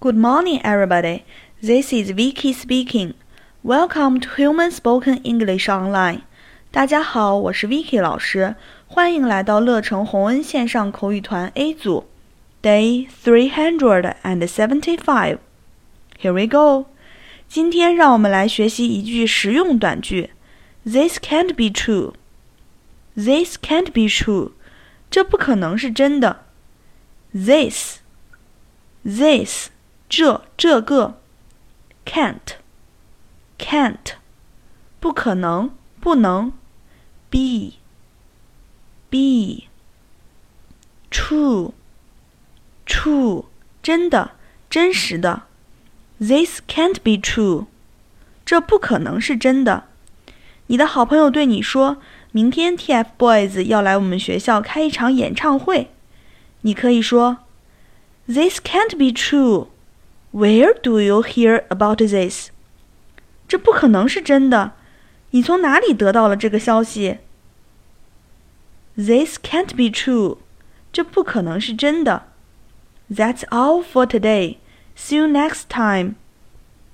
Good morning, everybody. This is Vicky speaking. Welcome to Hongen Spoken English Online. 大家好，我是 Vicky 老师，欢迎来到乐城洪恩线上口语团 A 组，Day three hundred and seventy-five. Here we go. 今天让我们来学习一句实用短句：This can't be true. This can't be true. 这不可能是真的。This, this. 这这个，can't can't 不可能不能，be be true true 真的真实的，this can't be true 这不可能是真的。你的好朋友对你说，明天 TFBOYS 要来我们学校开一场演唱会，你可以说，this can't be true。Where do you hear about this？这不可能是真的。你从哪里得到了这个消息？This can't be true。这不可能是真的。That's all for today. See you next time.